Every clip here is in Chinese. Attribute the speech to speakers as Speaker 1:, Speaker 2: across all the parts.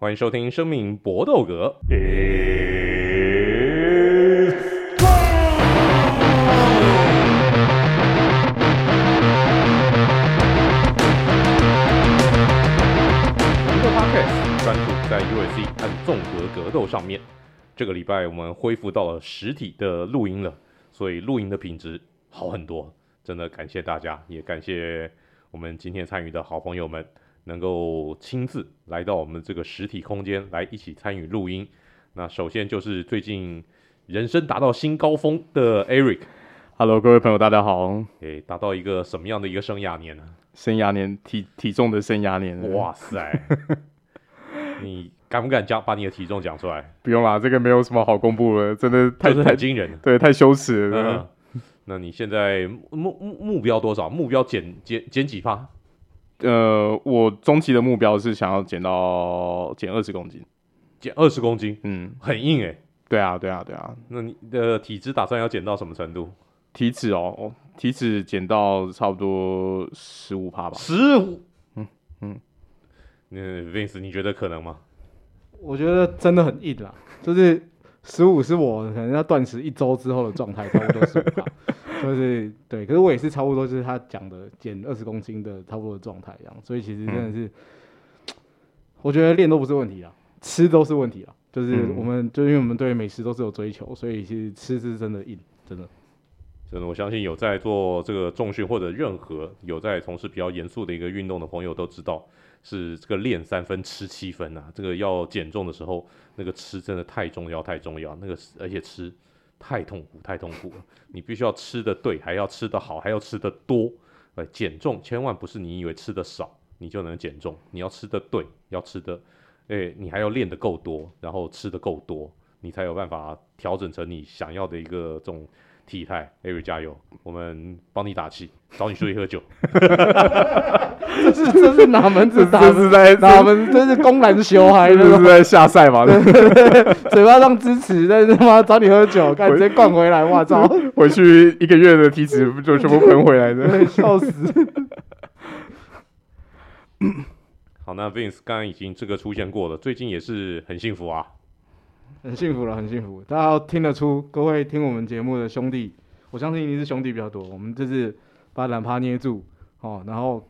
Speaker 1: 欢迎收听《生命搏斗格》。一个 podcast 专注在 UFC 和综合格斗上面。这个礼拜我们恢复到了实体的录音了，所以录音的品质好很多。真的感谢大家，也感谢我们今天参与的好朋友们。能够亲自来到我们这个实体空间来一起参与录音。那首先就是最近人生达到新高峰的 Eric。
Speaker 2: Hello，各位朋友，大家好。
Speaker 1: 诶，达到一个什么样的一个生涯年呢？
Speaker 2: 生涯年，体体重的生涯年。
Speaker 1: 哇塞！你敢不敢讲把你的体重讲出来？
Speaker 2: 不用啦，这个没有什么好公布的，真的太
Speaker 1: 太惊人，
Speaker 2: 对，太羞耻了。
Speaker 1: 嗯。那你现在目目目标多少？目标减减减几趴？
Speaker 2: 呃，我中期的目标是想要减到减二十公斤，
Speaker 1: 减二十公斤，
Speaker 2: 嗯，
Speaker 1: 很硬诶、欸。
Speaker 2: 对啊，对啊，对啊。
Speaker 1: 那你的体脂打算要减到什么程度？
Speaker 2: 体脂哦，体脂减到差不多十五趴吧。
Speaker 1: 十五？
Speaker 2: 嗯嗯。
Speaker 1: 那 Vince，你觉得可能吗？
Speaker 3: 我觉得真的很硬啦，就是十五是我可能要断食一周之后的状态，差不多十五趴。就是对，可是我也是差不多，就是他讲的减二十公斤的差不多的状态一样，所以其实真的是，嗯、我觉得练都不是问题啊，吃都是问题啊。就是我们、嗯、就因为我们对美食都是有追求，所以其实吃是真的硬，真的。
Speaker 1: 真的，我相信有在做这个重训或者任何有在从事比较严肃的一个运动的朋友都知道，是这个练三分吃七分啊。这个要减重的时候，那个吃真的太重要太重要，那个而且吃。太痛苦，太痛苦了！你必须要吃得对，还要吃得好，还要吃得多。呃，减重千万不是你以为吃得少你就能减重，你要吃得对，要吃得，诶，你还要练得够多，然后吃得够多，你才有办法调整成你想要的一个这种。体态 every 加油，我们帮你打气，找你出去喝酒。
Speaker 3: 这是这是哪门子打？这是在哪门？这是公然羞嗨，
Speaker 2: 这是在下赛嘛？对对对，
Speaker 3: 嘴巴上支持，但是他妈找你喝酒，看直接灌回来，哇操！
Speaker 2: 回去一个月的体脂就全部喷回来的，
Speaker 3: 笑死。
Speaker 1: 好，那 Vince 刚刚已经这个出现过了，最近也是很幸福啊。
Speaker 3: 很幸福了，很幸福。大家听得出，各位听我们节目的兄弟，我相信一定是兄弟比较多。我们这次把懒趴捏住，哦，然后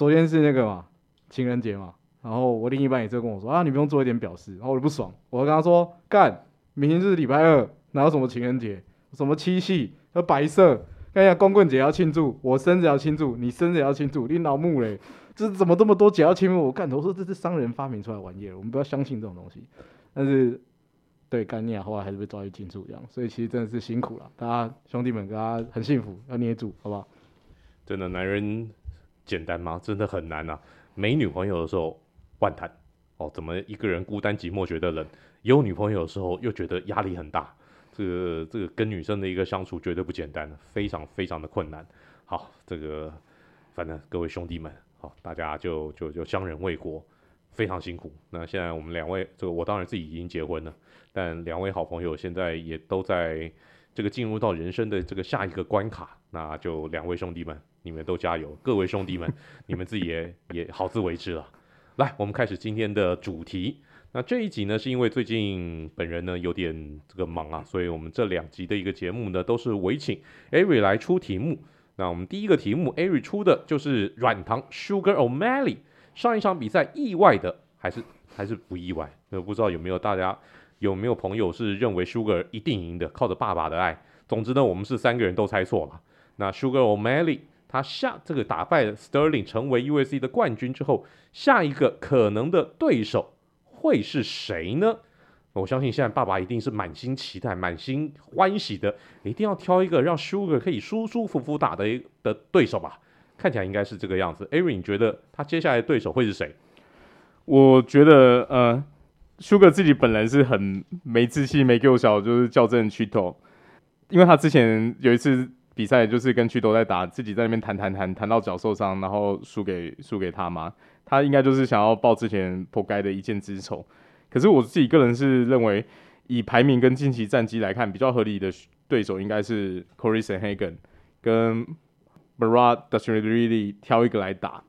Speaker 3: 昨天是那个嘛，情人节嘛，然后我另一半也是跟我说啊，你不用做一点表示，然后我就不爽，我就跟他说干，明天就是礼拜二，哪有什么情人节，什么七夕和白色，看一下光棍节要庆祝，我生日要庆祝，你生日要庆祝，你老母嘞，这怎么这么多节要庆祝？我干，我说这是商人发明出来玩意儿，我们不要相信这种东西，但是。对，概念后来还是被抓去庆祝这样，所以其实真的是辛苦了，大家兄弟们，大家很幸福，要捏住，好不好？
Speaker 1: 真的，男人简单吗？真的很难呐、啊。没女朋友的时候，万谈哦，怎么一个人孤单寂寞觉得冷？有女朋友的时候，又觉得压力很大。这个这个跟女生的一个相处绝对不简单，非常非常的困难。好，这个反正各位兄弟们，好，大家就就就相忍为国。非常辛苦。那现在我们两位，这个我当然自己已经结婚了，但两位好朋友现在也都在这个进入到人生的这个下一个关卡。那就两位兄弟们，你们都加油！各位兄弟们，你们自己也也好自为之了。来，我们开始今天的主题。那这一集呢，是因为最近本人呢有点这个忙啊，所以我们这两集的一个节目呢，都是委请 Ari 来出题目。那我们第一个题目，Ari 出的就是软糖 Sugar O'Malley。上一场比赛意外的还是还是不意外？我不知道有没有大家有没有朋友是认为 Sugar 一定赢的，靠着爸爸的爱。总之呢，我们是三个人都猜错了。那 Sugar O'Malley 他下这个打败了 Sterling 成为 UFC 的冠军之后，下一个可能的对手会是谁呢？我相信现在爸爸一定是满心期待、满心欢喜的，一定要挑一个让 Sugar 可以舒舒服服打的的对手吧。看起来应该是这个样子。Ari，你觉得他接下来的对手会是谁？
Speaker 2: 我觉得，呃，Sugar 自己本人是很没自信、没给我小，就是校正 c h 因为他之前有一次比赛，就是跟 Chito 在打，自己在那边弹弹弹，弹到脚受伤，然后输给输给他嘛。他应该就是想要报之前活该的一箭之仇。可是我自己个人是认为，以排名跟近期战绩来看，比较合理的对手应该是 Corey Sanhagen 跟。Marat Dasturidian 挑一个来打，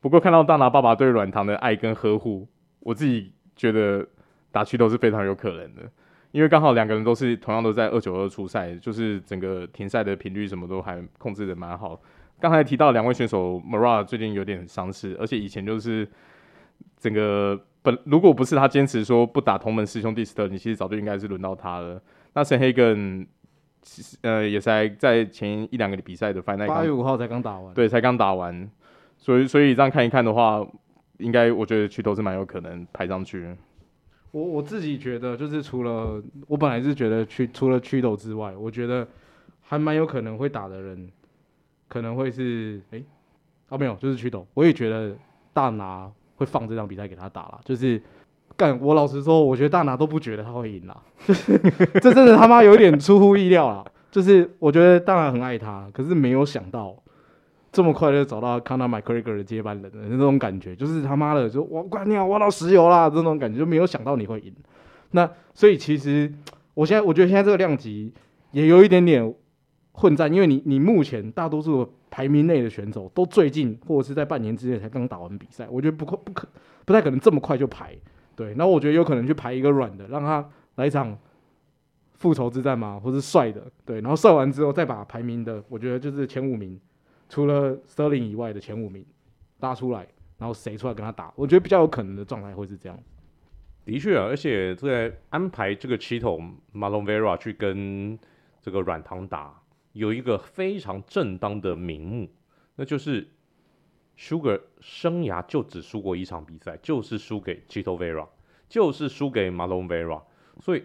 Speaker 2: 不过看到大拿爸爸对软糖的爱跟呵护，我自己觉得打瞿头是非常有可能的，因为刚好两个人都是同样都在二九二出赛，就是整个停赛的频率什么都还控制的蛮好。刚才提到两位选手 Marad 最近有点伤势，而且以前就是整个本如果不是他坚持说不打同门师兄弟 Sterling，其实早就应该是轮到他了。那 Sandhagen 呃也才在前一两个比赛的 Final
Speaker 3: 八月五号才刚打完，
Speaker 2: 对，才刚打完，所以所以这样看一看的话，应该我觉得瞿头是蛮有可能排上去。
Speaker 3: 我我自己觉得就是除了我本来是觉得去除了瞿头之外，我觉得还蛮有可能会打的人。可能会是诶、欸，哦没有，就是瞿头。我也觉得大拿会放这场比赛给他打了，就是干。我老实说，我觉得大拿都不觉得他会赢啦，就是这真的他妈有点出乎意料啦。就是我觉得大拿很爱他，可是没有想到这么快就找到 Conor McGregor 的接班人的那种感觉，就是他妈的就我干你要挖到石油啦这种感觉，就没有想到你会赢。那所以其实我现在我觉得现在这个量级也有一点点。混战，因为你你目前大多数排名内的选手都最近或者是在半年之内才刚打完比赛，我觉得不可不可不太可能这么快就排。对，那我觉得有可能去排一个软的，让他来一场复仇之战嘛，或是帅的。对，然后帅完之后再把排名的，我觉得就是前五名，除了 Sterling 以外的前五名拉出来，然后谁出来跟他打，我觉得比较有可能的状态会是这样。
Speaker 1: 的确啊，而且在安排这个七头 Malon Vera 去跟这个软糖打。有一个非常正当的名目，那就是 Sugar 生涯就只输过一场比赛，就是输给 Chito Vera，就是输给 Malon Vera。所以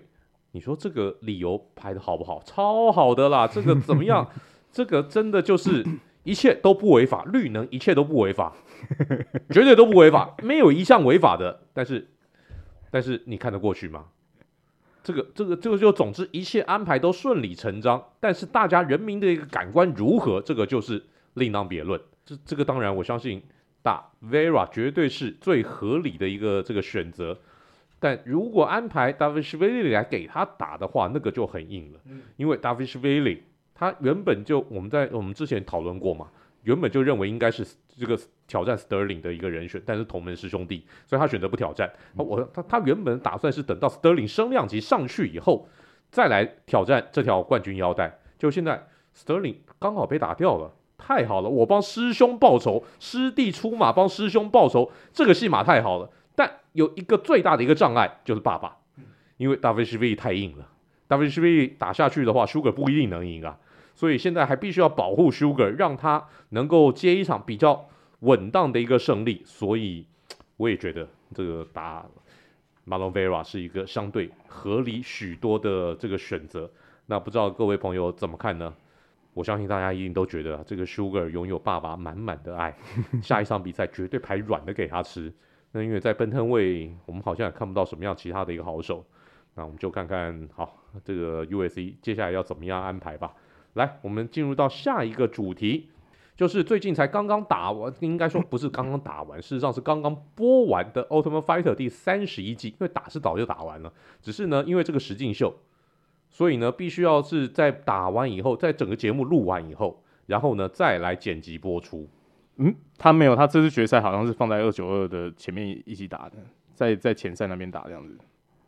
Speaker 1: 你说这个理由排的好不好？超好的啦！这个怎么样？这个真的就是一切都不违法，绿能一切都不违法，绝对都不违法，没有一项违法的。但是，但是你看得过去吗？这个这个这个就总之一切安排都顺理成章，但是大家人民的一个感官如何，这个就是另当别论。这这个当然我相信打 Vera 绝对是最合理的一个这个选择，但如果安排 Dvalishvili 来给他打的话，那个就很硬了，因为 Dvalishvili 他原本就我们在我们之前讨论过嘛，原本就认为应该是这个。挑战 Sterling 的一个人选，但是同门师兄弟，所以他选择不挑战。嗯、我他他原本打算是等到 Sterling 升量级上去以后，再来挑战这条冠军腰带。就现在 Sterling 刚好被打掉了，太好了！我帮师兄报仇，师弟出马帮师兄报仇，这个戏码太好了。但有一个最大的一个障碍就是爸爸，因为 Dvalishvili 太硬了，Dvalishvili 打下去的话，Sugar 不一定能赢啊。所以现在还必须要保护 Sugar，让他能够接一场比较。稳当的一个胜利，所以我也觉得这个打 Marlon Vera 是一个相对合理许多的这个选择。那不知道各位朋友怎么看呢？我相信大家一定都觉得这个 Sugar 拥有爸爸满满的爱，下一场比赛绝对排软的给他吃。那因为在奔腾位我们好像也看不到什么样其他的一个好手，那我们就看看好这个 U.S.C 接下来要怎么样安排吧。来，我们进入到下一个主题。就是最近才刚刚打完，应该说不是刚刚打完，事实上是刚刚播完的《Ultimate Fighter》第三十一季。因为打是早就打完了，只是呢，因为这个实境秀，所以呢，必须要是在打完以后，在整个节目录完以后，然后呢，再来剪辑播出。
Speaker 2: 嗯，他没有，他这次决赛好像是放在二九二的前面一起打的，在在前赛那边打这样子。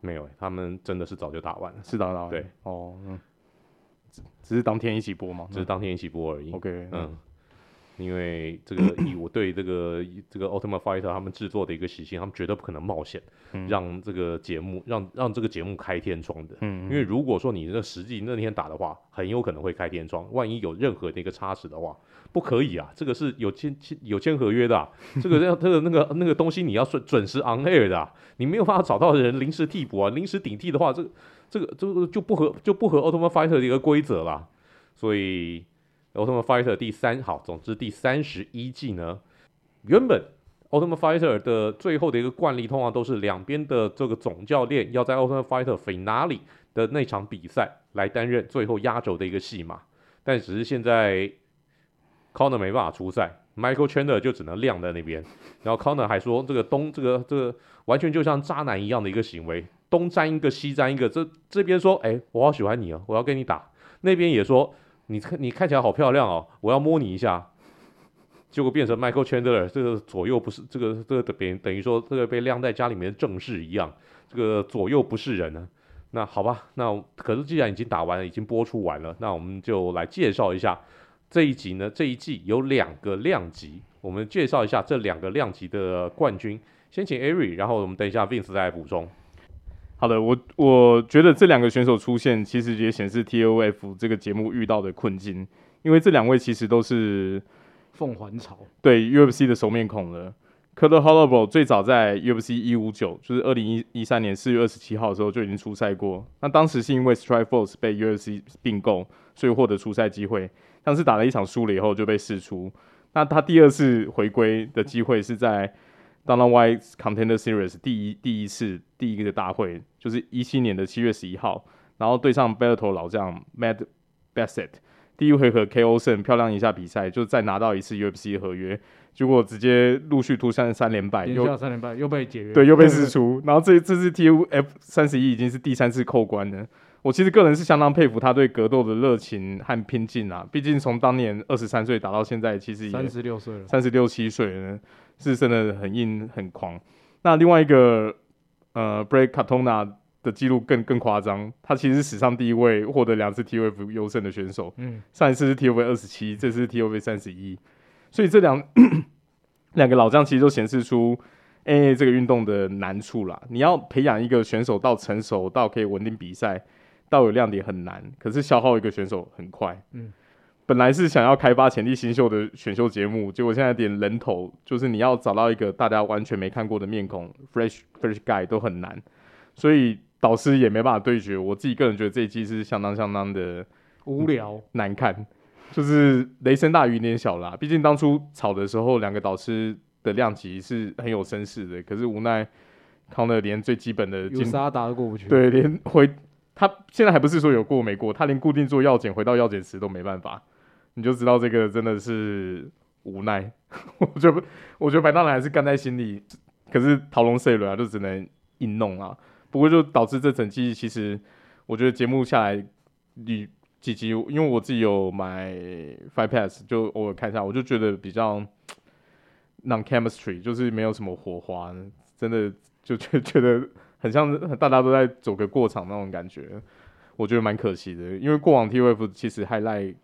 Speaker 1: 没有，他们真的是早就打完了，
Speaker 2: 是打完。
Speaker 1: 对，
Speaker 2: 哦，嗯，只是当天一起播吗？
Speaker 1: 只是当天一起播而已。
Speaker 2: OK，嗯。嗯
Speaker 1: 因为这个 以我对这个这个 Ultimate Fighter 他们制作的一个习性，他们绝对不可能冒险让这个节目让让这个节目开天窗的。嗯因为如果说你那实际那天打的话，很有可能会开天窗。万一有任何的一个差池的话，不可以啊！这个是有签签有签合约的啊，这个要这个那个那个东西你要准准时 on air 的啊，你没有办法找到人临时替补啊，临时顶替的话，这个这个这个就不合就不合奥特曼 Fighter 的一个规则啦。所以。奥特曼 Fighter 第三好，总之第三十一季呢，原本奥特曼 Fighter 的最后的一个惯例，通常都是两边的这个总教练要在奥特曼 Fighter Finale 的那场比赛来担任最后压轴的一个戏码，但只是现在 Conor 没办法出赛，Michael Chandler 就只能晾在那边，然后 Conor 还说这个东这个这个完全就像渣男一样的一个行为，东沾一个西沾一个，这这边说哎我好喜欢你哦，我要跟你，打，那边也说。你看，你看起来好漂亮哦！我要摸你一下，结果变成 Michael Chandler，这个左右不是这个这个等于等于说这个被晾在家里面的正室一样，这个左右不是人呢。那好吧，那可是既然已经打完了，已经播出完了，那我们就来介绍一下这一集呢。这一季有两个量级，我们介绍一下这两个量级的冠军。先请 Ari，然后我们等一下 Vince 再来补充。
Speaker 2: 好的，我我觉得这两个选手出现，其实也显示 TOF 这个节目遇到的困境，因为这两位其实都是
Speaker 3: 凤凰巢
Speaker 2: 对 UFC 的熟面孔了。Kattar Holloway 最早在 UFC 一五九，就是二零一一三年四月二十七号的时候就已经出赛过。那当时是因为 Strikeforce 被 UFC 并购，所以获得出赛机会。但是打了一场输了以后就被释出。那他第二次回归的机会是在 Dana White Contender Series 第一第一次第一个大会，就是一七年的七月十一号，然后对上 Bellator 老将 Matt Bessette，第一回合 KO 胜，漂亮一下比赛，就再拿到一次 UFC 的合约。结果直接陆续突三三连败，
Speaker 3: 又三连败又被解约，
Speaker 2: 对，又被释出。然后这这次 TUF 三十一已经是第三次扣关了。我其实个人是相当佩服他对格斗的热情和拼劲啊！毕竟从当年二十三岁打到现在，其实
Speaker 3: 三十六岁了，
Speaker 2: 三十六七岁了，是真的很硬很狂。那另外一个呃 b r e a k Katona 的记录更更夸张，他其实是史上第一位获得两次 TUF 优胜的选手。嗯，上一次是 TUF 二十七，这次是 TUF 三十一。所以这两 两个老将其实都显示出 MMA 这个运动的难处啦。你要培养一个选手到成熟到可以稳定比赛，到有亮点很难。可是消耗一个选手很快。嗯，本来是想要开发潜力新秀的选秀节目，结果现在点人头，就是你要找到一个大家完全没看过的面孔，fresh fresh guy 都很难。所以导师也没办法对决。我自己个人觉得这一季是相当相当的
Speaker 3: 无聊
Speaker 2: 难看。就是雷声大雨点小啦，毕竟当初炒的时候，两个导师的量级是很有声势的，可是无奈康乐连最基本的
Speaker 3: USADA 都过不去，
Speaker 2: 对，连回他现在还不是说有过没过，他连固定做药检回到药检池都没办法，你就知道这个真的是无奈。我觉得我觉得白大拿还是干在心里，可是桃龙 C 轮啊，就只能硬弄啊。不过就导致这整季其实我觉得节目下来你。几集，因为我自己有买 Five Pass，就偶尔看一下，我就觉得比较 non chemistry，就是没有什么火花，真的就觉 觉得很像大家都在走个过场那种感觉，我觉得蛮可惜的。因为过往 T F 其实 highlight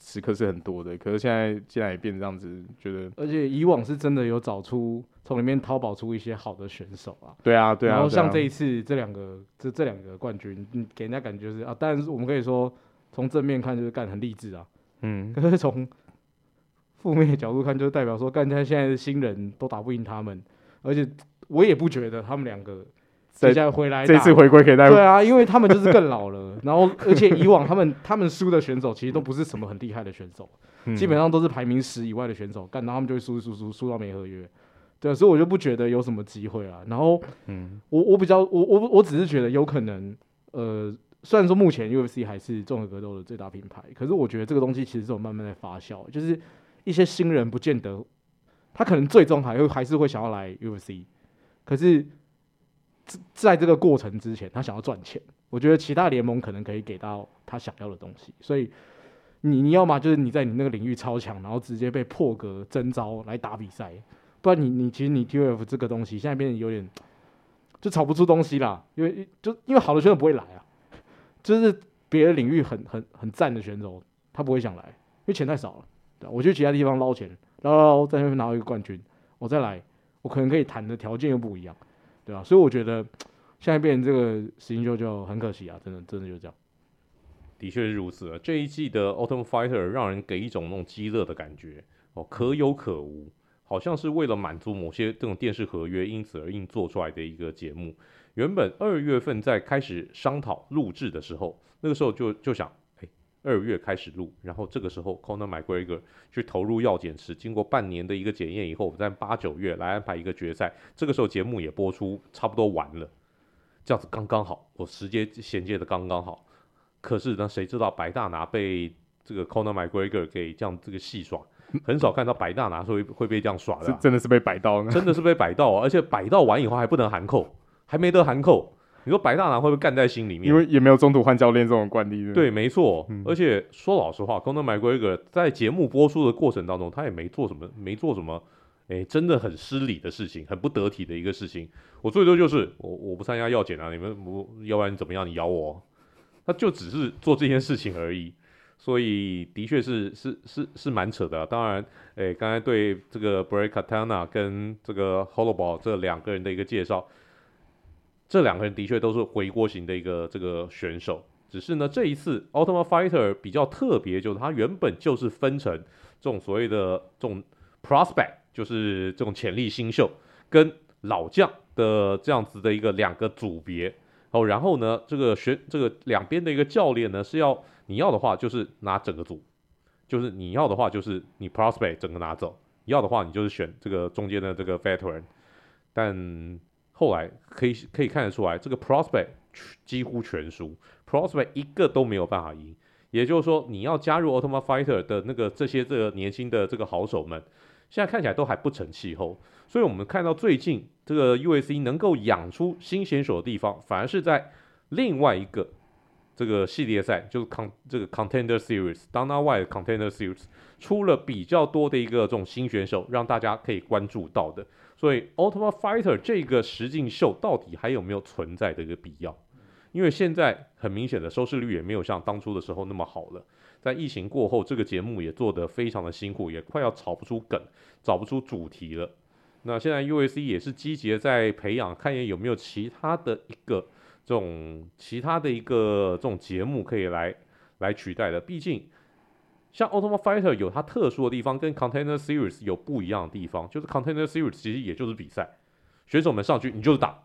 Speaker 2: 时刻是很多的，可是现在竟然也变这样子，觉得
Speaker 3: 而且以往是真的有找出从里面淘宝出一些好的选手啊。
Speaker 2: 对啊，对啊。
Speaker 3: 然后像这一次这两个这这两个冠军，嗯，给人家感觉就是啊，但是我们可以说。从正面看就是干很励志啊，嗯，可是从负面的角度看，就代表说干他现在的新人都打不赢他们，而且我也不觉得他们两个接下来回来
Speaker 2: 这次回归可以带
Speaker 3: 对啊，因为他们就是更老了，然后而且以往他们他们输的选手其实都不是什么很厉害的选手，嗯、基本上都是排名十以外的选手，干然后他们就会输输输输到没合约，对，所以我就不觉得有什么机会啊。然后，嗯，我我比较我我我只是觉得有可能，呃。虽然说目前 UFC 还是综合格斗的最大品牌，可是我觉得这个东西其实是有慢慢在发酵，就是一些新人不见得，他可能最终还会还是会想要来 UFC，可是，在这个过程之前，他想要赚钱，我觉得其他联盟可能可以给到他想要的东西，所以你你要么就是你在你那个领域超强，然后直接被破格征召来打比赛，不然你你其实你 TUF 这个东西现在变得有点就炒不出东西啦，因为就因为好的选手不会来啊。就是别的领域很很很赞的选手，他不会想来，因为钱太少了。对，我去其他地方捞钱，捞捞在那边拿到一个冠军，我再来，我可能可以谈的条件又不一样，对啊？所以我觉得现在变成这个实境秀就很可惜啊，真的真的就这样。
Speaker 1: 的确是如此啊，这一季的 Ultimate Fighter 让人给一种那种饥饿的感觉哦，可有可无，好像是为了满足某些这种电视合约，因此而硬做出来的一个节目。原本二月份在开始商讨录制的时候，那个时候就就想，二月开始录，然后这个时候 Conor McGregor 去投入药检池，经过半年的一个检验以后，我们在八九月来安排一个决赛，这个时候节目也播出差不多完了，这样子刚刚好，我时间衔接的刚刚好。可是呢，谁知道白大拿被这个 Conor McGregor 给这样这个戏耍，很少看到白大拿会会被这样耍的，啊，
Speaker 2: 真的是被摆到，
Speaker 1: 真的是被摆到，啊，而且摆到完以后还不能含扣。还没得含扣，你说白大拿会不会干在心里面？
Speaker 2: 因为也没有中途换教练这种惯例。
Speaker 1: 对，没错。
Speaker 2: 嗯、
Speaker 1: 而且说老实话，Conor McGregor 在节目播出的过程当中，他也没做什么，没做什么，哎、欸，真的很失礼的事情，很不得体的一个事情。我最多就是我我不参加药检啊，你们不要不然你怎么样？你咬我，他就只是做这件事情而已。所以的确是是是是蛮扯的、啊。当然，哎、欸，刚才对这个 Bray Katana 跟这个 Holobal 这两个人的一个介绍，这两个人的确都是回锅型的一个这个选手。只是呢，这一次 Ultimate Fighter 比较特别，就是它原本就是分成这种所谓的这种 Prospect，就是这种潜力新秀跟老将的这样子的一个两个组别。哦，然后呢，这个选这个两边的一个教练呢是要。你要的话就是拿整个组，就是你要的话就是你 prospect 整个拿走，你要的话你就是选这个中间的这个 veteran，但后来可以可以看得出来，这个 prospect 几乎全输，prospect 一个都没有办法赢，也就是说你要加入 Ultimate Fighter 的那个这些这个年轻的这个好手们，现在看起来都还不成气候，所以我们看到最近这个 USC 能够养出新选手的地方，反而是在另外一个。这个系列赛就是 con 这个 Contender Series，Dana White Contender Series 出了比较多的一个这种新选手，让大家可以关注到的。所以 Ultimate Fighter 这个实境秀到底还有没有存在的一个必要？因为现在很明显的收视率也没有像当初的时候那么好了。在疫情过后，这个节目也做得非常的辛苦，也快要找不出梗，找不出主题了。那现在 USC 也是积极的在培养，看一眼有没有其他的一个。这种其他的一个这种节目可以来来取代的，毕竟像 Ultimate Fighter 有它特殊的地方，跟 Container Series 有不一样的地方，就是 Container Series 其实也就是比赛，选手们上去你就是打，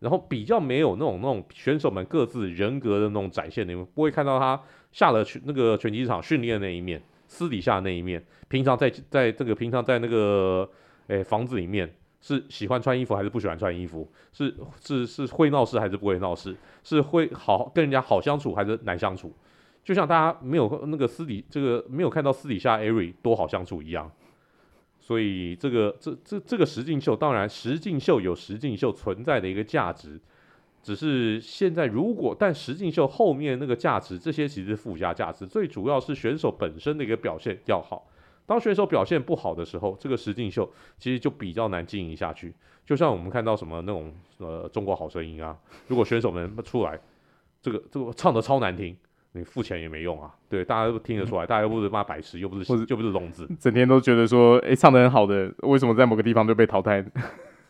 Speaker 1: 然后比较没有那种那种选手们各自人格的那种展现，你们不会看到他下了去那个拳击场训练的那一面，私底下那一面，平常在在这个平常在那个诶房子里面。是喜欢穿衣服还是不喜欢穿衣服？是是是会闹事还是不会闹事？是会好跟人家好相处还是难相处？就像大家没有那个私底这个没有看到私底下 Ari 多好相处一样。所以这个这这这个实境秀，当然实境秀有实境秀存在的一个价值，只是现在如果但实境秀后面那个价值，这些其实附加价值，最主要是选手本身的一个表现要好。当选手表现不好的时候，这个实境秀其实就比较难经营下去。就像我们看到什么那种呃中国好声音啊，如果选手们出来，这个这个唱的超难听，你付钱也没用啊。对，大家都听得出来，大家又不是骂白痴，又不是又不是，聋子，
Speaker 2: 整天都觉得说，哎，唱的很好的，为什么在某个地方就被淘汰？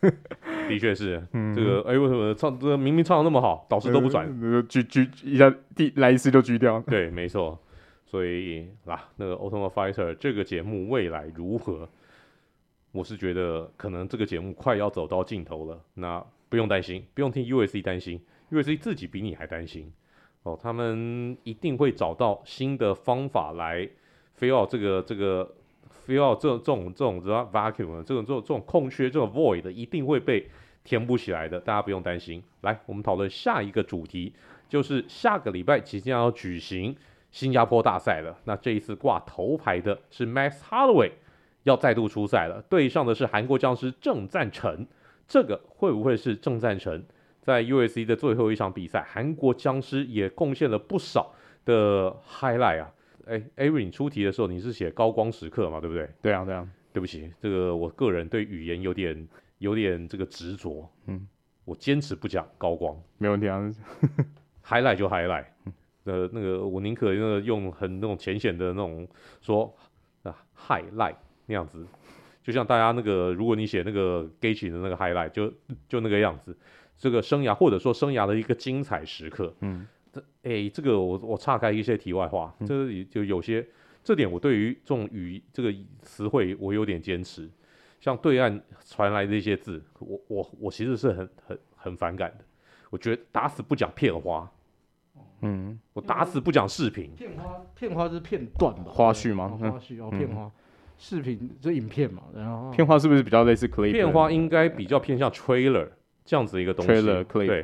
Speaker 1: 的确是，嗯、这个哎，为什么唱这个明明唱的那么好，导师都不转，
Speaker 2: 狙狙一下第来一次就狙掉。
Speaker 1: 对，没错。所以啦，那个 Ultimate Fighter 这个节目未来如何？我是觉得可能这个节目快要走到尽头了。那不用担心，不用替 UFC 担心，UFC 自己比你还担心哦。他们一定会找到新的方法来 fill 这个这个 fill 这种这种这种 vacuum 这种这种这种空缺这种 void 一定会被填补起来的。大家不用担心。来，我们讨论下一个主题，就是下个礼拜即将要举行。新加坡大赛了，那这一次挂头牌的是 Max Holloway，要再度出赛了，对上的是韩国僵尸郑赞成，这个会不会是郑赞成在 UFC 的最后一场比赛？韩国僵尸也贡献了不少的 highlight 啊！哎，Avery 出题的时候你是写高光时刻嘛？对不对？
Speaker 2: 对啊，对啊。
Speaker 1: 对不起，这个我个人对语言有点有点这个执着，嗯，我坚持不讲高光，
Speaker 2: 没问题啊，
Speaker 1: highlight 就 highlight。呃，那个我宁可那个用很那种浅显的那种说啊，highlight 那样子，就像大家那个，如果你写那个 Gaethje 的那个 highlight，就就那个样子，这个生涯或者说生涯的一个精彩时刻。嗯，这哎、欸，这个我我岔开一些题外话，嗯、这个就有些这点我对于这种语这个词汇我有点坚持，像对岸传来的一些字，我我我其实是很很很反感的，我觉得打死不讲片花。嗯，我打死不讲视频。
Speaker 3: 片花，片花是片段吧？
Speaker 2: 花絮吗？
Speaker 3: 花絮哦，片花，视频就影片嘛。然后
Speaker 2: 片花是不是比较类似 clip？
Speaker 1: 片花应该比较偏向 trailer 这样子一个东西。
Speaker 2: trailer clip
Speaker 1: 对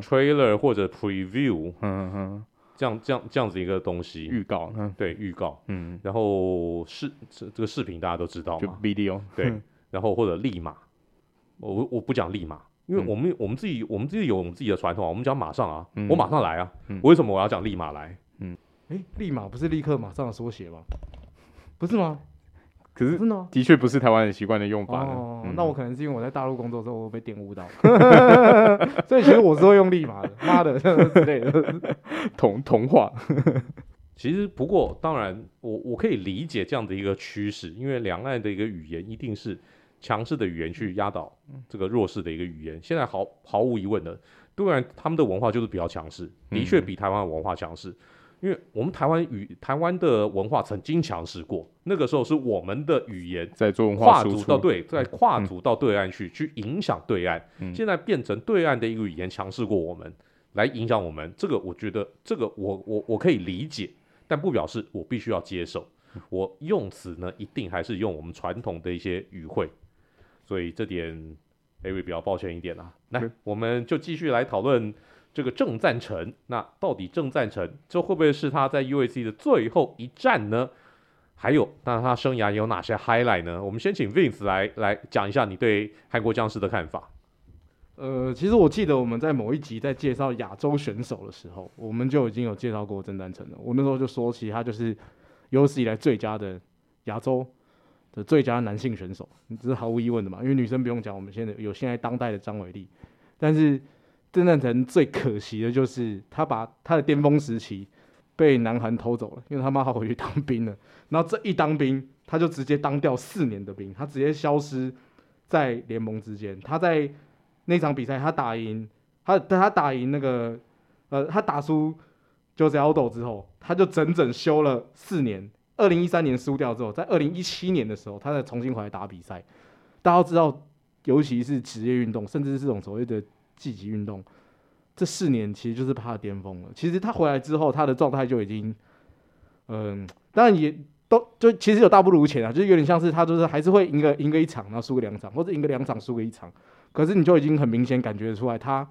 Speaker 1: ，trailer 或者 preview，嗯嗯，这样这样这样子一个东西。
Speaker 2: 预告，
Speaker 1: 对，预告。嗯，然后视这这个视频大家都知道嘛？
Speaker 2: 就 video。
Speaker 1: 对，然后或者立马，我我不讲立马，因为我们、嗯、我们自己我们自己有我们自己的传统啊，我们讲马上啊，
Speaker 2: 嗯、
Speaker 1: 我马上来啊，
Speaker 2: 嗯、
Speaker 1: 为什么我要讲立马来？
Speaker 2: 嗯，
Speaker 3: 哎、欸，立马不是立刻马上的缩写吗？不是吗？
Speaker 2: 可是
Speaker 3: 真的
Speaker 2: 的确不是台湾人习惯的用法
Speaker 3: 哦。
Speaker 2: 嗯、
Speaker 3: 那我可能是因为我在大陆工作之后我被玷污到，所以其实我是会用立马的，妈的 之类的
Speaker 2: 同同化。
Speaker 1: 其实不过当然我我可以理解这样的一个趋势，因为两岸的一个语言一定是强势的语言去压倒这个弱势的一个语言。现在毫毫无疑问的，当然他们的文化就是比较强势，的确比台湾的文化强势。嗯因为我们台湾语台湾的文化曾经强势过，那个时候是我们的语言
Speaker 2: 在做文化
Speaker 1: 跨足到对，在跨足到对岸去，嗯、去影响对岸。嗯、现在变成对岸的一个语言强势过我们，来影响我们。这个我觉得，这个我我我可以理解，但不表示我必须要接受。我用词呢，一定还是用我们传统的一些语汇，所以这点 Avery 比较抱歉一点啦。来，嗯、我们就继续来讨论。这个郑赞成，那到底郑赞成这会不会是他在 USC 的最后一战呢？还有，那他生涯有哪些 highlight 呢？我们先请 Vince 来来讲一下你对韩国将士的看法。
Speaker 3: 呃，其实我记得我们在某一集在介绍亚洲选手的时候，我们就已经有介绍过郑赞成了。我那时候就说，其实他就是有史以来最佳的亚洲的最佳男性选手，这是毫无疑问的嘛。因为女生不用讲，我们现在有现在当代的张伟丽，但是。郑赞成最可惜的就是他把他的巅峰时期被南韩偷走了，因为他妈他回去当兵了。然后这一当兵，他就直接当掉四年的兵，他直接消失在联盟之间。他在那场比赛，他打赢他，他打赢那个呃，他打输 Jose Aldo 之后，他就整整休了四年。二零一三年输掉之后，在二零一七年的时候，他再重新回来打比赛。大家都知道，尤其是职业运动，甚至是这种所谓的。积极运动，这四年其实就是他的巅峰了。其实他回来之后，他的状态就已经，嗯、当然也都就其实有大不如前啊，就是有点像是他就是还是会赢个赢个一场，然后输个两场，或者赢个两场输个一场。可是你就已经很明显感觉得出来，他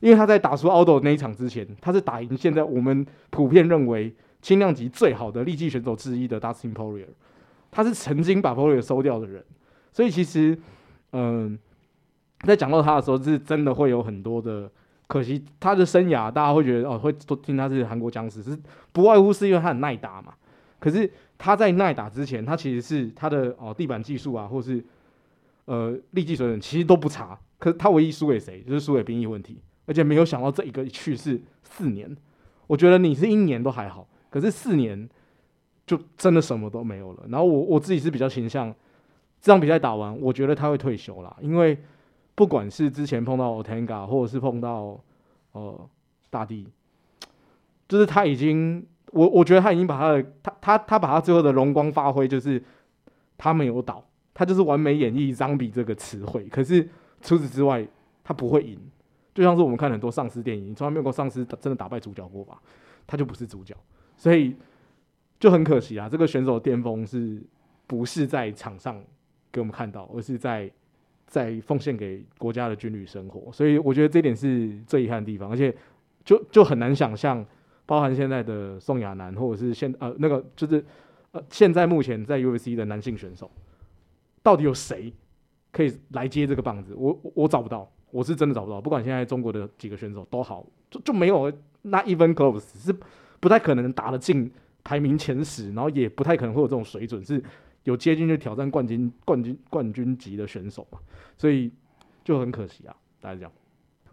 Speaker 3: 因为他在打输奥斗那一场之前，他是打赢现在我们普遍认为轻量级最好的力气选手之一的 Dustin Poirier，他是曾经把 Poirier 收掉的人，所以其实，嗯、在讲到他的时候，是真的会有很多的可惜。他的生涯，大家会觉得哦，会都听他是韩国僵尸，是不外乎是因为他很耐打嘛。可是他在耐打之前，他其实是他的哦地板技术啊，或是呃力技水准其实都不差。可是他唯一输给谁，就是输给兵役问题。而且没有想到这一个去世四年，我觉得你是一年都还好，可是四年就真的什么都没有了。然后我我自己是比较倾向这场比赛打完，我觉得他会退休啦，因为。不管是之前碰到 Ortega 或者是碰到呃大帝，就是他已经，我我觉得他已经把他的他他他把他最后的荣光发挥，就是他没有倒，他就是完美演绎 Zombie 这个词汇。可是除此之外，他不会赢。就像是我们看很多丧尸电影，从来没有过丧尸真的打败主角过吧？他就不是主角，所以就很可惜啊。这个选手的巅峰是不是在场上给我们看到，而是在。在奉献给国家的军旅生活，所以我觉得这点是最遗憾的地方，而且就就很难想象，包含现在的宋亚南，或者是现呃那个就是呃现在目前在 UFC 的男性选手，到底有谁可以来接这个棒子？我我找不到，我是真的找不到。不管现在中国的几个选手都好，就就没有那 even close，是不太可能打得进排名前十，然后也不太可能会有这种水准是。有接近去挑战冠军、冠军、冠军级的选手嘛，所以就很可惜啊。大家讲，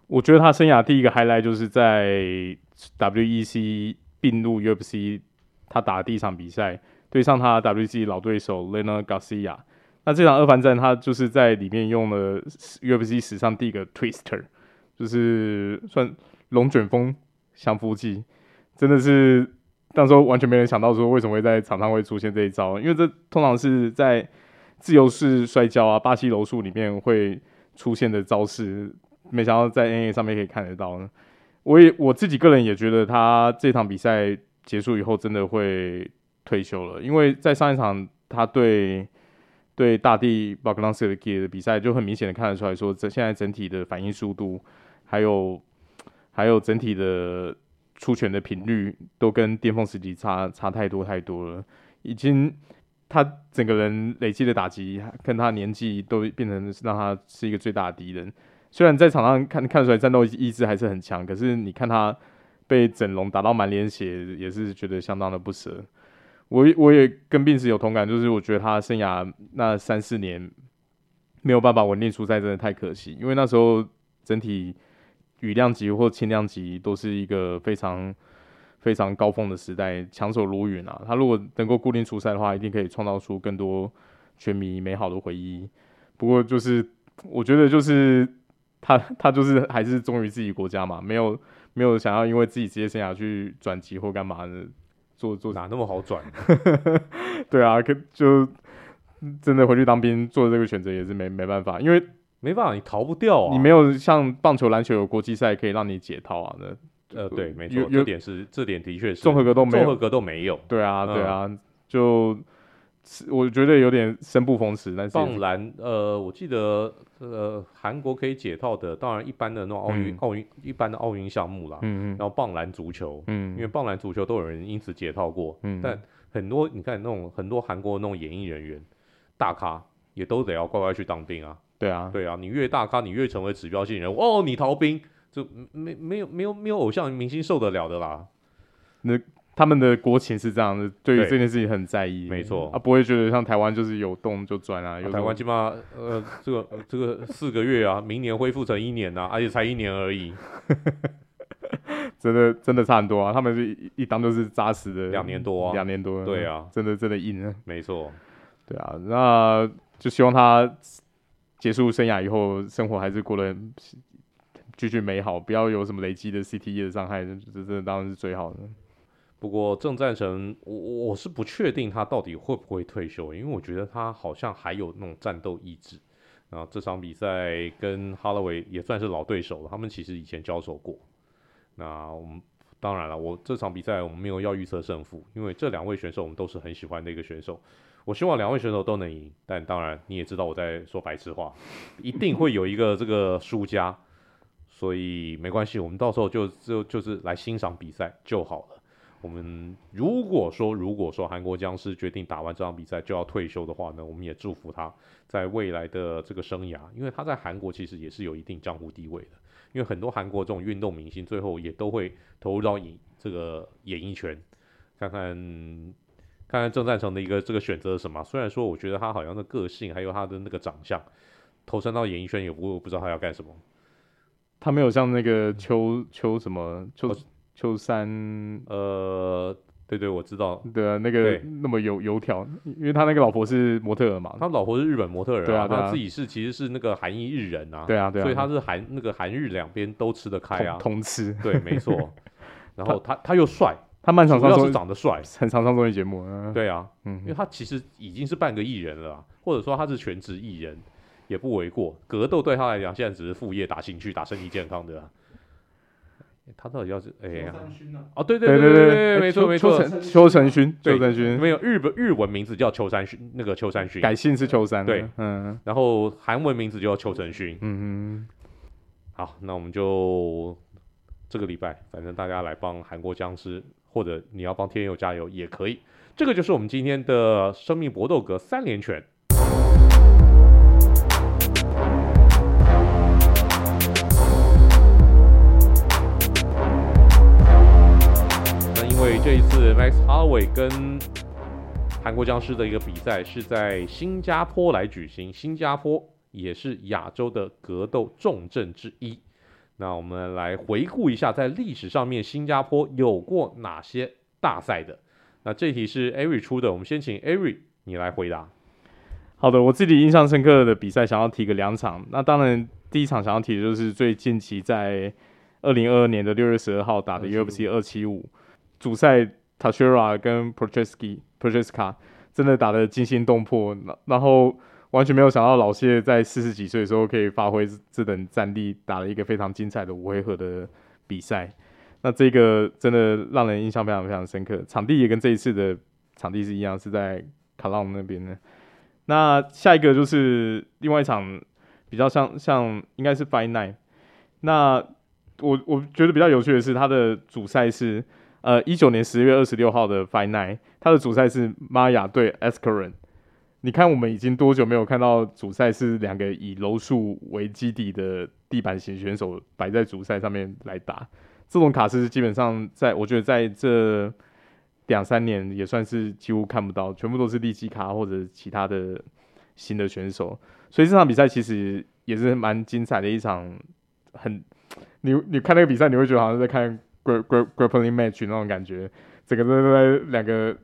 Speaker 2: 我觉得他生涯第一个 highlight 就是在 WEC 并入 UFC，他打的第一场比赛对上他 WEC 老对手 Lena Garcia。那这场二番战，他就是在里面用了 UFC 史上第一个 Twister，就是算龙卷风降服技，真的是。那时候完全没人想到说为什么会在场上会出现这一招，因为这通常是在自由式摔跤啊、巴西柔术里面会出现的招式，没想到在 N A 上面可以看得到呢。我也我自己个人也觉得他这场比赛结束以后真的会退休了，因为在上一场他对对大地 Bogdanovski 的比赛就很明显的看得出来说，这现在整体的反应速度还有还有整体的。出拳的频率都跟巅峰时期差差太多太多了，已经他整个人累积的打击跟他年纪都变成让他是一个最大的敌人。虽然在场上看看出来战斗意志还是很强，可是你看他被整容打到满脸血，也是觉得相当的不舍。我我也跟病史有同感，就是我觉得他生涯那三四年没有办法稳定出赛，真的太可惜。因为那时候整体羽量级或轻量级都是一个非常非常高峰的时代，强手如云啊。他如果能够固定出赛的话，一定可以创造出更多全迷美好的回忆。不过就是我觉得就是他 他就是还是忠于自己国家嘛，没有没有想要因为自己职业生涯去转籍或干嘛的。做做
Speaker 1: 哪那么好转？
Speaker 2: 对啊，可就真的回去当兵做这个选择也是没没办法，因为
Speaker 1: 没办法，你逃不掉啊。
Speaker 2: 你没有像棒球、篮球有国际赛可以让你解套啊。那
Speaker 1: 呃，对，没错，这点是这点的确是
Speaker 2: 综合格斗没有，综
Speaker 1: 合格斗没有。
Speaker 2: 对啊，对啊，嗯、就。我觉得有点生不逢时，但是
Speaker 1: 棒篮，呃，我记得，呃，韩国可以解套的，当然一般的那种奥运、奥运、一般的奥运项目啦，嗯嗯，然后棒篮足球，嗯，因为棒篮足球都有人因此解套过，嗯，但很多你看那种很多韩国那种演艺人员，大咖也都得要乖乖去当兵啊，
Speaker 2: 对啊，
Speaker 1: 对啊，你越大咖，你越成为指标性人物，哦，你逃兵就没没有没有没有偶像明星受得了的啦，
Speaker 2: 那。他们的国情是这样的，对于这件事情很在意，
Speaker 1: 没错，
Speaker 2: 他不会觉得像台湾就是有动就转啊。有
Speaker 1: 台湾起码呃，这个这个四个月啊，明年恢复成一年啊，而且才一年而已，
Speaker 2: 真的真的差很多啊。他们是一一当都是扎实的
Speaker 1: 两年多，
Speaker 2: 两年多，
Speaker 1: 对啊，
Speaker 2: 真的真的硬啊，
Speaker 1: 没错，
Speaker 2: 对啊，那就希望他结束生涯以后，生活还是过得继续美好，不要有什么累积的 CTE 的伤害，这这当然是最好的。
Speaker 1: 不过郑赞成，我我是不确定他到底会不会退休，因为我觉得他好像还有那种战斗意志。然后这场比赛跟哈勒维也算是老对手了，他们其实以前交手过。那我们当然了，我这场比赛我们没有要预测胜负，因为这两位选手我们都是很喜欢的一个选手。我希望两位选手都能赢，但当然你也知道我在说白痴话，一定会有一个这个输家，所以没关系，我们到时候就就就是来欣赏比赛就好了。我们如果说如果说韩国僵尸决定打完这场比赛就要退休的话呢，我们也祝福他在未来的这个生涯，因为他在韩国其实也是有一定江湖地位的。因为很多韩国这种运动明星最后也都会投入到演这个演艺圈，看看看看郑赞成的一个这个选择是什么。虽然说我觉得他好像的个性还有他的那个长相，投身到演艺圈也不不知道他要干什么。
Speaker 2: 他没有像那个邱邱什么邱。秋三，
Speaker 1: 呃，对对，我知道，
Speaker 2: 对啊，那个那么油油条，因为他那个老婆是模特儿嘛，
Speaker 1: 他老婆是日本模特儿，啊，
Speaker 2: 对啊，
Speaker 1: 他自己是其实是那个韩裔日人啊，
Speaker 2: 对啊，对啊，
Speaker 1: 所以他是韩那个韩日两边都吃得开啊，
Speaker 2: 通吃，
Speaker 1: 对，没错，然后他他又帅，
Speaker 2: 他漫长上主要
Speaker 1: 是长得帅，
Speaker 2: 很常上综艺节目，啊，
Speaker 1: 对啊，嗯，因为他其实已经是半个艺人了，或者说他是全职艺人也不为过，格斗对他来讲现在只是副业，打兴趣，打身体健康的。他到底要是哎呀？哦，对对对对对，没错没错，
Speaker 2: 秋山勋，秋山勋，
Speaker 1: 没有日本日文名字叫秋山勋，那个秋山勋。
Speaker 2: 改姓是秋山，
Speaker 1: 对，嗯，然后韩文名字就叫秋成勋，嗯嗯，好，那我们就这个礼拜，反正大家来帮韩国僵尸，或者你要帮天佑加油也可以，这个就是我们今天的生命搏斗格三连拳。那因为这一次，Max Holloway 跟韩国僵尸的一个比赛是在新加坡来举行。新加坡也是亚洲的格斗重镇之一。那我们来回顾一下，在历史上面新加坡有过哪些大赛的？那这题是 Ari 出的，我们先请 Ari 你来回答。
Speaker 2: 好的，我自己印象深刻的比赛，想要提个两场。那当然，第一场想要提的就是最近期在二零二二年的六月十二号打的 UFC 二七五。主赛 t a s h i r a 跟 Prochaska，Prochaska 真的打得惊心动魄，然后完全没有想到老谢在四十几岁的时候可以发挥这等战力，打了一个非常精彩的五回合的比赛。那这个真的让人印象非常非常深刻，场地也跟这一次的场地是一样，是在卡朗那边的。那下一个就是另外一场比较像像应该是 Fight Night。那我我觉得比较有趣的是，他的主赛是。呃，一九年十月二十六号的 Fight Night，他的主赛是玛雅对 Askren。你看我们已经多久没有看到主赛是两个以柔术为基底的地板型选手摆在主赛上面来打？这种卡是基本上在我觉得在这两三年也算是几乎看不到，全部都是利基卡或者其他的新的选手。所以这场比赛其实也是蛮精彩的一场，很你你看那个比赛，你会觉得好像在看 grappling match 那种感觉，整个都在两个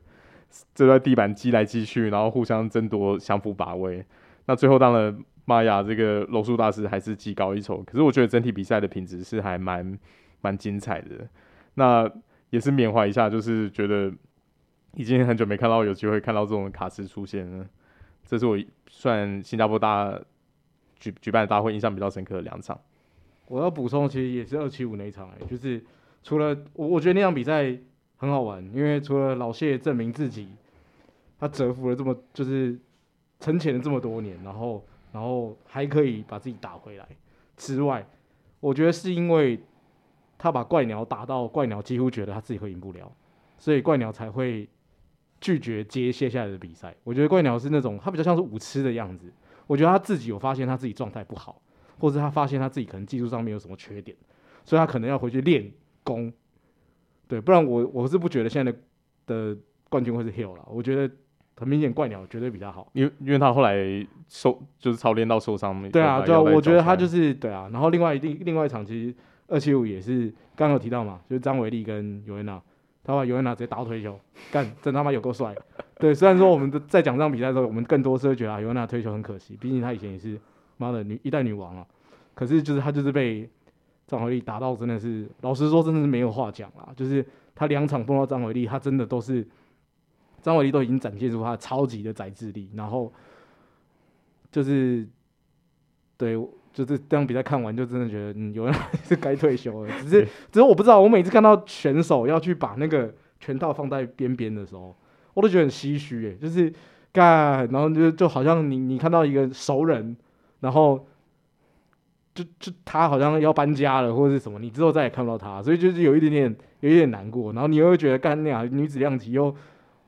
Speaker 2: 就在地板击来击去，然后互相争夺相互把位。那最后当然玛雅这个柔术大师还是技高一筹，可是我觉得整体比赛的品质是还蛮蛮精彩的。那也是缅怀一下，就是觉得已经很久没看到有机会看到这种卡池出现了。这是我算新加坡大举举办的大会印象比较深刻的两场。
Speaker 3: 我要补充，其实也是二七五那一场，欸，就是除了我，我觉得那场比赛很好玩，因为除了老谢证明自己，他蛰伏了这么，就是沉潜了这么多年，然后然后还可以把自己打回来之外，我觉得是因为他把怪鸟打到怪鸟几乎觉得他自己会赢不了，所以怪鸟才会。拒绝接接下来的比赛，我觉得怪鸟是那种他比较像是舞痴的样子。我觉得他自己有发现他自己状态不好，或者他发现他自己可能技术上面有什么缺点，所以他可能要回去练功。对，不然我我是不觉得现在的的冠军会是 Hill 了。我觉得很明显怪鸟绝对比较好，
Speaker 2: 因为因为他后来受就是操练到受伤。
Speaker 3: 对啊，对啊，我觉得他就是对啊。然后另外另另外一场其实二七五也是刚刚有提到嘛，就是张伟丽跟尤恩娜。他把尤恩娜直接打到退休，干，真他妈有够帅。对，虽然说我们在讲这场比赛的时候，我们更多是会觉得啊，尤恩娜退球很可惜，毕竟她以前也是妈的女一代女王啊。可是就是她就是被张伟丽打到，真的是老实说，真的是没有话讲啦。就是他两场碰到张伟丽，他真的都是张伟丽都已经展现出他超级的宰制力，然后就是对。就是这样比赛看完，就真的觉得，嗯，有人是该退休了。只是，只是我不知道，我每次看到选手要去把那个拳套放在边边的时候，我都觉得很唏嘘，哎，就是干，然后就就好像你你看到一个熟人，然后就就他好像要搬家了或者是什么，你之后再也看不到他，所以就是有一点点有一点难过。然后你又会觉得干那样女子量级又。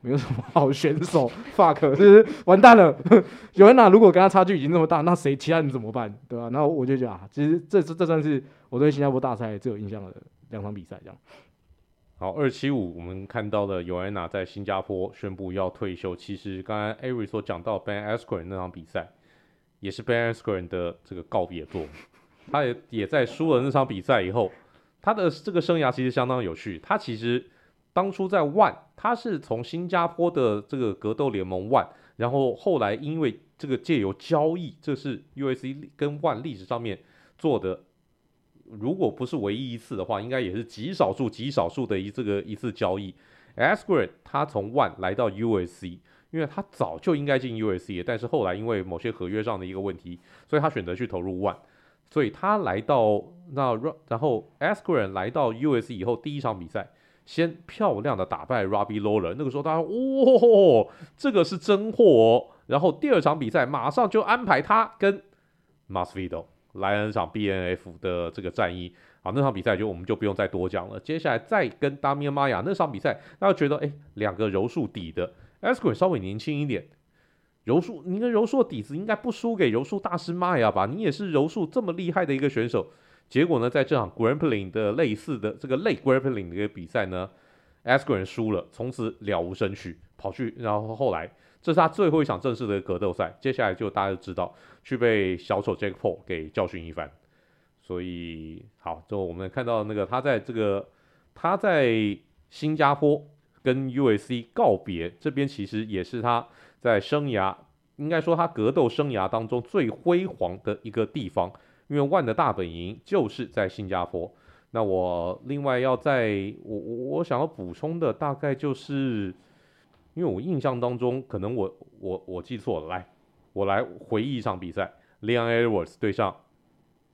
Speaker 3: 没有什么好选手，fuck，就是完蛋了。尤安娜如果跟他差距已经这么大，那谁其他人怎么办？对吧、啊？然后我就觉得啊，其实这这算是我对新加坡大赛最有印象的两场比赛。这样。
Speaker 1: 好，二七五，我们看到了尤安娜在新加坡宣布要退休。其实刚才 Ari 所讲到 Ben Askren 那场比赛，也是 Ben Askren 的这个告别作。他也也在输了那场比赛以后，他的这个生涯其实相当有趣。他其实。当初在 ONE，他是从新加坡的这个格斗联盟 ONE，然后后来因为这个借由交易，这是 UFC 跟 ONE 历史上面做的，如果不是唯一一次的话，应该也是极少数极少数的一这个一次交易。Askren 他从 ONE 来到 UFC，因为他早就应该进 UFC，但是后来因为某些合约上的一个问题，所以他选择去投入 ONE，所以他来到那然后 Askren 来到 US 以后第一场比赛。先漂亮的打败 Robbie Lawler，那个时候大家哇、哦，这个是真货哦。然后第二场比赛马上就安排他跟 Masvidal 来了场 BNF 的这个战役。好，那场比赛就我们就不用再多讲了。接下来再跟 Demian Maia 那场比赛，大家觉得哎，两个柔术底的 Askren 稍微年轻一点，柔术你的柔术的底子应该不输给柔术大师 Maia 吧？你也是柔术这么厉害的一个选手。结果呢，在这场 Grappling 的类似的这个类 Grappling 的一个比赛呢，Askren 输了，从此了无生趣，跑去，然后后来这是他最后一场正式的格斗赛，接下来就大家就知道去被小丑 Jack Paul 给教训一番。所以好，就我们看到那个他在这个他在新加坡跟 UFC 告别，这边其实也是他在生涯应该说他格斗生涯当中最辉煌的一个地方。因为 ONE 的大本营就是在新加坡。那我另外要在我我我想要补充的大概就是，因为我印象当中可能我我我记错了，来我来回忆一场比赛，Leon Edwards 对上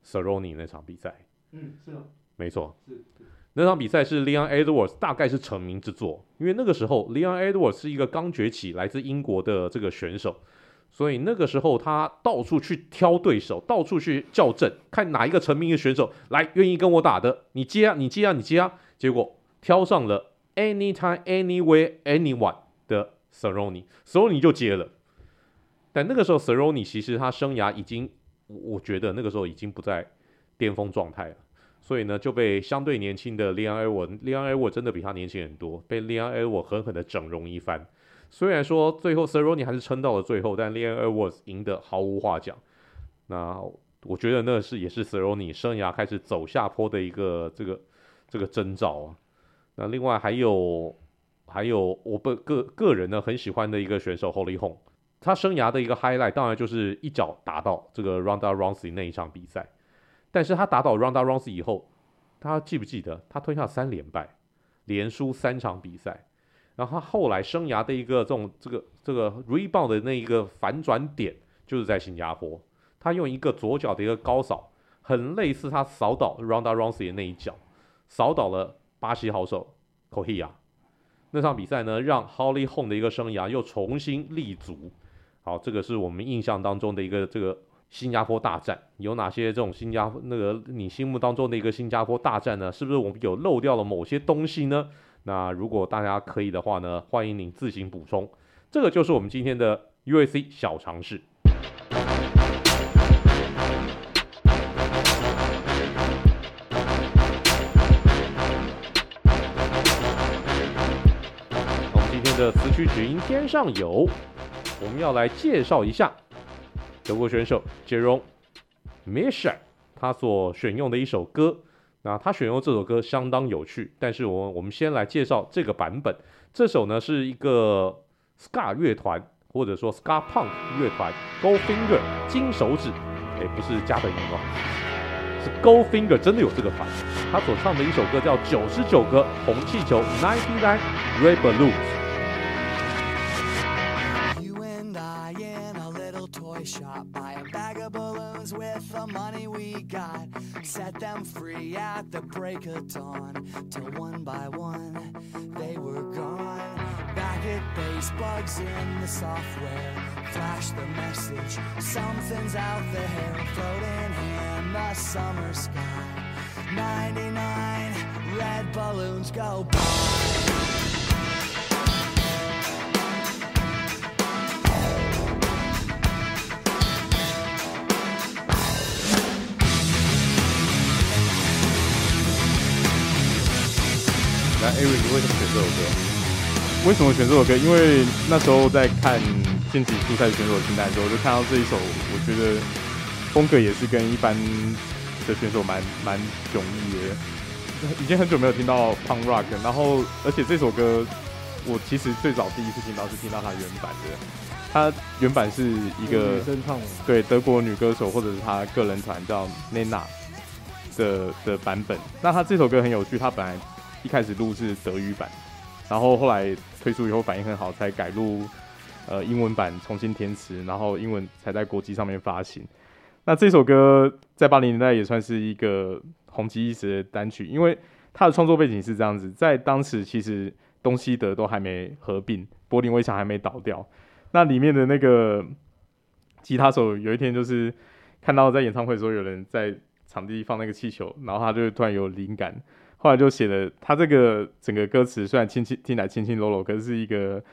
Speaker 1: Cerrone 那场比赛。
Speaker 3: 嗯，是啊，
Speaker 1: 没错，是是那场比赛是 Leon Edwards 大概是成名之作，因为那个时候 Leon Edwards 是一个刚崛起来自英国的这个选手。所以那个时候，他到处去挑对手，到处去校正，看哪一个成名的选手来愿意跟我打的，你接啊，你接啊，你接啊。结果挑上了 Anytime Anywhere Anyone 的 Cerrone，Cerrone 就接了。但那个时候 Cerrone 其实他生涯已经，我觉得那个时候已经不在巅峰状态了，所以呢就被相对年轻的 Leon Edwards，Leon Edwards 真的比他年轻很多，被 Leon Edwards 狠狠的整容一番。虽然说最后 Cerrone 还是撑到了最后，但 Leon Edwards 赢得毫无话讲。那我觉得那是也是 Cerrone 生涯开始走下坡的一个这个这个征兆啊。那另外还有还有我个个个人呢很喜欢的一个选手 Holly Hol，他生涯的一个 highlight 当然就是一脚打到这个 Ronda Rousey 那一场比赛。但是他打倒 Ronda Rousey 以后，他记不记得他吞下三连败，连输三场比赛？然后他后来生涯的一个这种这个这个 rebound 的那一个反转点，就是在新加坡。他用一个左脚的一个高扫，很类似他扫倒 Ronda Rousey 的那一脚，扫倒了巴西好手 c o h i a。那场比赛呢，让 Holly Holm 的一个生涯又重新立足。好，这个是我们印象当中的一个这个新加坡大战。有哪些这种新加坡那个你心目当中的一个新加坡大战呢？是不是我们有漏掉了某些东西呢？那如果大家可以的话呢，欢迎您自行补充。这个就是我们今天的 UFC 小尝试。我们今天。的词曲只应天上有，我们要来介绍一下德国选手 Jeroen Meerschaert 他所选用的一首歌。那他选用这首歌相当有趣，但是我我们先来介绍这个版本。这首呢是一个 Ska 乐团或者说 Ska Punk 乐团 Goldfinger 金手指，哎，不是加的音哦，是 Goldfinger 真的有这个团。他所唱的一首歌叫九十九个红气球 Ninety Nine Red Balloons。set them
Speaker 4: free at the break of dawn. Till one by one, they were gone. Back at base, bugs in the software. Flash the message, something's out there. Floating in the summer sky. 99 red balloons go by.
Speaker 1: 瑞，你为什么选这首歌？
Speaker 2: 为什么选这首歌？因为那时候在看晋级初赛选手清单的时候，就看到这一首，我觉得风格也是跟一般的选手蛮蛮迥异的。已经很久没有听到 Punk Rock，然后而且这首歌我其实最早第一次听到是听到它原版的，它原版是一个
Speaker 3: 女生唱的，
Speaker 2: 对，德国女歌手或者是她个人团叫 Nena 的的版本。那他这首歌很有趣，他本来。一开始录是德语版，然后后来推出以后反应很好，才改录呃英文版重新填词，然后英文才在国际上面发行。那这首歌在八零年代也算是一个红极一时的单曲，因为它的创作背景是这样子：在当时其实东西德都还没合并，柏林围墙还没倒掉，那里面的那个吉他手有一天就是看到在演唱会的时候有人在场地放那个气球，然后他就突然有灵感。后来就写了他这个整个歌词，虽然轻轻听来轻轻柔柔，可是是一个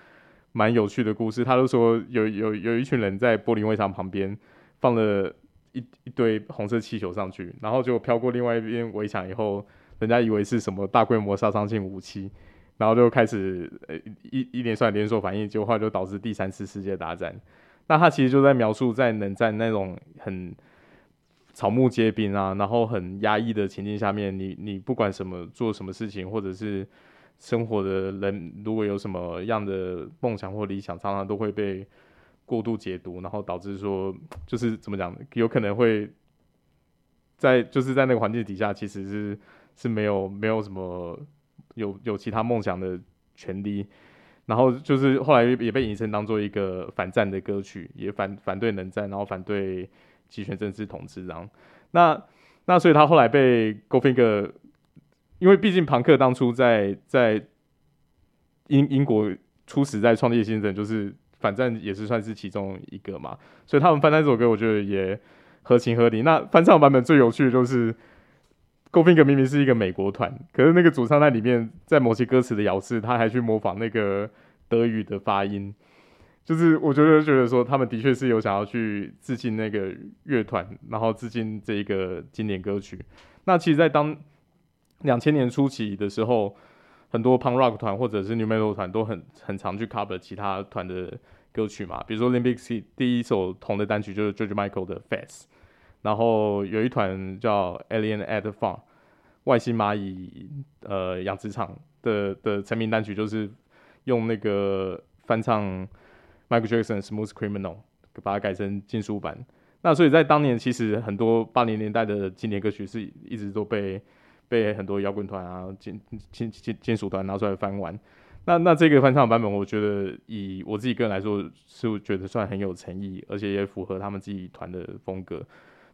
Speaker 2: 蛮有趣的故事。他就说有有有一群人在柏林围墙旁边放了一一堆红色气球上去，然后就飘过另外一边围墙以后，人家以为是什么大规模杀伤性武器，然后就开始呃一一连串连锁反应，结果后来就导致第三次世界大战。那他其实就在描述在冷战那种很。草木皆兵啊，然后很压抑的情境下面，你你不管什么做什么事情，或者是生活的人，如果有什么样的梦想或理想，常常都会被过度解读，然后导致说就是怎么讲，有可能会在就是在那个环境底下，其实是是没有没有什么有有其他梦想的权利，然后就是后来也被引申当做一个反战的歌曲，也反反对冷战，然后反对。极权政治统治，这样，那那所以他后来被 g o f i n g e r 因为毕竟庞克当初在在英英国初始在创立新人，就是反战也是算是其中一个嘛，所以他们翻唱这首歌，我觉得也合情合理。那翻唱版本最有趣的就是 g o f i n g e r 明明是一个美国团，可是那个主唱在里面在某些歌词的咬字，他还去模仿那个德语的发音。就是我觉得觉得说他们的确是有想要去致敬那个乐团，然后致敬这一个经典歌曲。那其实，在当两千年初期的时候，很多 pun rock 团或者是 new metal 团都很很常去 cover 其他团的歌曲嘛，比如说 Limp Bizkit 第一首同的单曲就是 George Michael 的 Fast，然后有一团叫 Alien Ant Farm 外星蚂蚁呃养殖场的的成名单曲就是用那个翻唱 Michael Jackson Smooth Criminal 把它改成金属版，那所以在当年其实很多八零年代的经典歌曲是一直都被被很多摇滚团啊、金金金金属团拿出来翻玩，那那这个翻唱版本，我觉得以我自己个人来说，是觉得算很有诚意，而且也符合他们自己团的风格，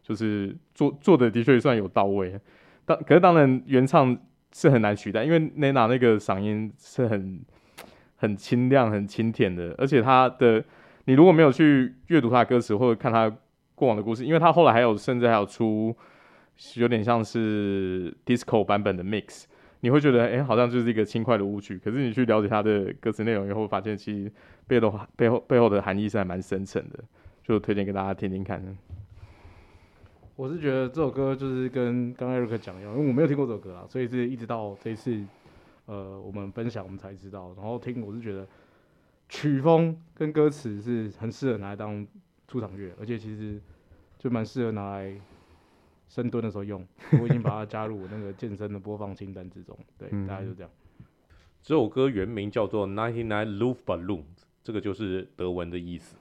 Speaker 2: 就是做做的的确算有到位。当可是当然原唱是很难取代，因为 Nena 那个嗓音是很很清亮、很清甜的，而且他的你如果没有去阅读他的歌词或者看他过往的故事，因为他后来还有甚至还有出。有点像是 disco 版本的 mix，你会觉得哎、好像就是一个轻快的舞曲。可是你去了解它的歌词内容以后，发现其实背后背后背后的含义是还蛮深层的，就推荐给大家听听看。
Speaker 3: 我是觉得这首歌就是跟刚刚 Eric 讲一样，因为我没有听过这首歌啊，所以是一直到这一次呃我们分享我们才知道。然后听我是觉得曲风跟歌词是很适合拿来当出场乐，而且其实就蛮适合拿来。深蹲的时候用，我已经把它加入我那个健身的播放清单之中。对，嗯、大概就这样。
Speaker 1: 这首歌原名叫做《Ninety Nine Luftballons》，这个就是德文的意思。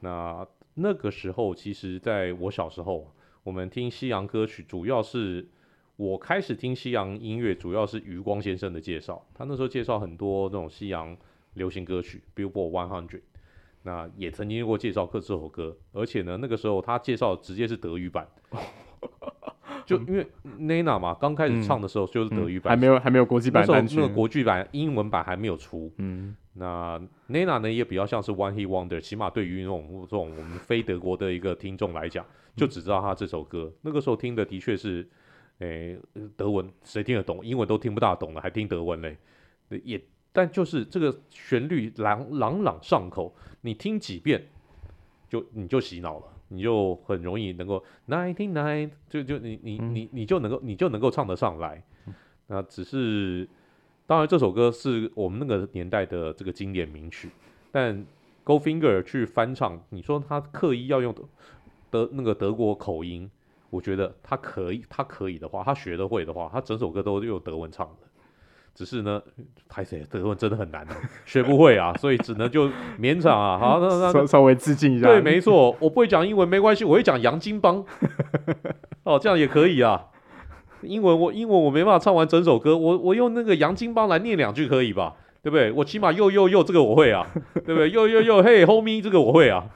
Speaker 1: 那那个时候，其实在我小时候，我们听西洋歌曲，主要是我开始听西洋音乐，主要是余光先生的介绍。他那时候介绍很多那种西洋流行歌曲，Billboard One Hundred。那也曾经过介绍过这首歌，而且呢，那个时候他介绍直接是德语版。就因为 Nana 嘛，刚开始唱的时候就是德语版，
Speaker 2: 还没有还没有国际版。
Speaker 1: 那时候那个国际版英文版还没有出。嗯，那 Nana 呢也比较像是 One Hit Wonder，起码对于那种这种我们非德国的一个听众来讲，就只知道他这首歌。那个时候听的的确是，诶，德文谁听得懂？英文都听不大懂了，还听德文嘞？也，但就是这个旋律朗朗朗上口，你听几遍就你就洗脑了。你就很容易能够 ninety nine，就就你你你你就能够你就能够唱得上来。那只是，当然这首歌是我们那个年代的这个经典名曲，但 Goldfinger 去翻唱，你说他刻意要用德那个德国口音，我觉得他可以，他可以的话，他学得会的话，他整首歌都用德文唱的。只是呢，拍谢德文真的很难，学不会啊，所以只能就勉强啊。好，那那
Speaker 2: 稍稍微致敬一下。
Speaker 1: 对，没错，我不会讲英文没关系，我会讲洋泾浜。哦，这样也可以啊。英文我英文我没办法唱完整首歌，我我用那个洋泾浜来念两句可以吧？对不对？我起码又又又这个我会啊，对不对？又又又嘿，homie 这个我会啊。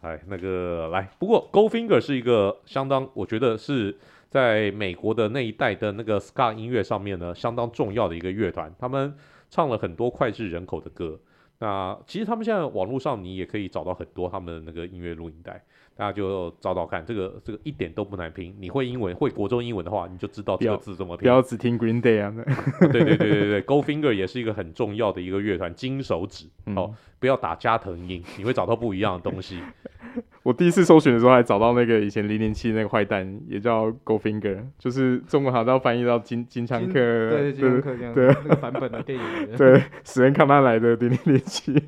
Speaker 1: 哎，那个来，不过 Golfinger 是一个相当，我觉得是。在美国的那一代的那个 ska 音乐上面呢，相当重要的一个乐团，他们唱了很多脍炙人口的歌。那其实他们现在网络上你也可以找到很多他们的那个音乐录音带。大家就找找看，这个这个一点都不难拼。你会英文，会国中英文的话，你就知道这个字怎么拼。
Speaker 2: 不要只听 Green Day 啊！
Speaker 1: 对对对对对，Goldfinger 也是一个很重要的一个乐团，金手指。好、嗯，不要打加藤鹰，你会找到不一样的东西。
Speaker 2: 我第一次搜寻的时候，还找到那个以前零零七那个坏蛋，也叫 Goldfinger，就是中文好像要翻译到金金枪客，
Speaker 3: 对金枪客这样，对那个版本的电影，
Speaker 2: 对死人看他来的零零七，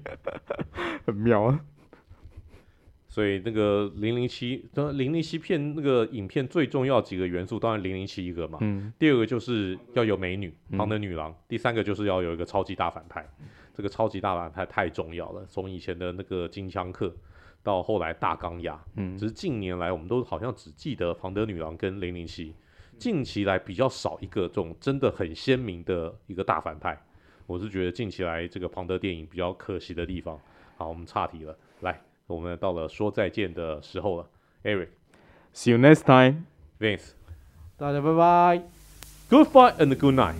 Speaker 2: 很妙啊。
Speaker 1: 所以那个零零七，那零零七片那个影片最重要几个元素，当然零零七一个嘛。嗯。第二个就是要有美女，庞德女郎。嗯。第三个就是要有一个超级大反派，这个超级大反派太重要了。从以前的那个金枪客，到后来大钢牙，嗯，只是近年来我们都好像只记得庞德女郎跟零零七，近期来比较少一个这种真的很鲜明的一个大反派。我是觉得近期来这个庞德电影比较可惜的地方。好，我们岔题了，来。我们到了说再见的时候了，Eric，See
Speaker 2: you next time，Vince，
Speaker 3: 大家拜拜
Speaker 1: ，Goodbye and good night。